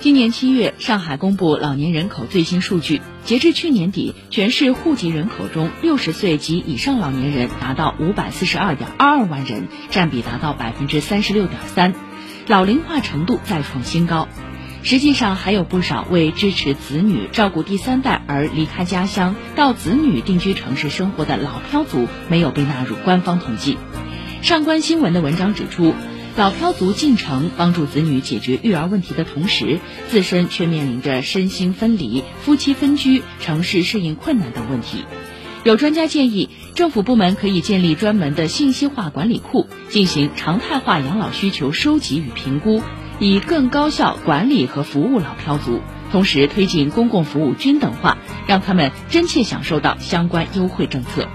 今年七月，上海公布老年人口最新数据，截至去年底，全市户籍人口中，六十岁及以上老年人达到五百四十二点二二万人，占比达到百分之三十六点三，老龄化程度再创新高。实际上，还有不少为支持子女照顾第三代而离开家乡到子女定居城市生活的老漂族没有被纳入官方统计。上官新闻的文章指出。老漂族进城帮助子女解决育儿问题的同时，自身却面临着身心分离、夫妻分居、城市适应困难等问题。有专家建议，政府部门可以建立专门的信息化管理库，进行常态化养老需求收集与评估，以更高效管理和服务老漂族。同时，推进公共服务均等化，让他们真切享受到相关优惠政策。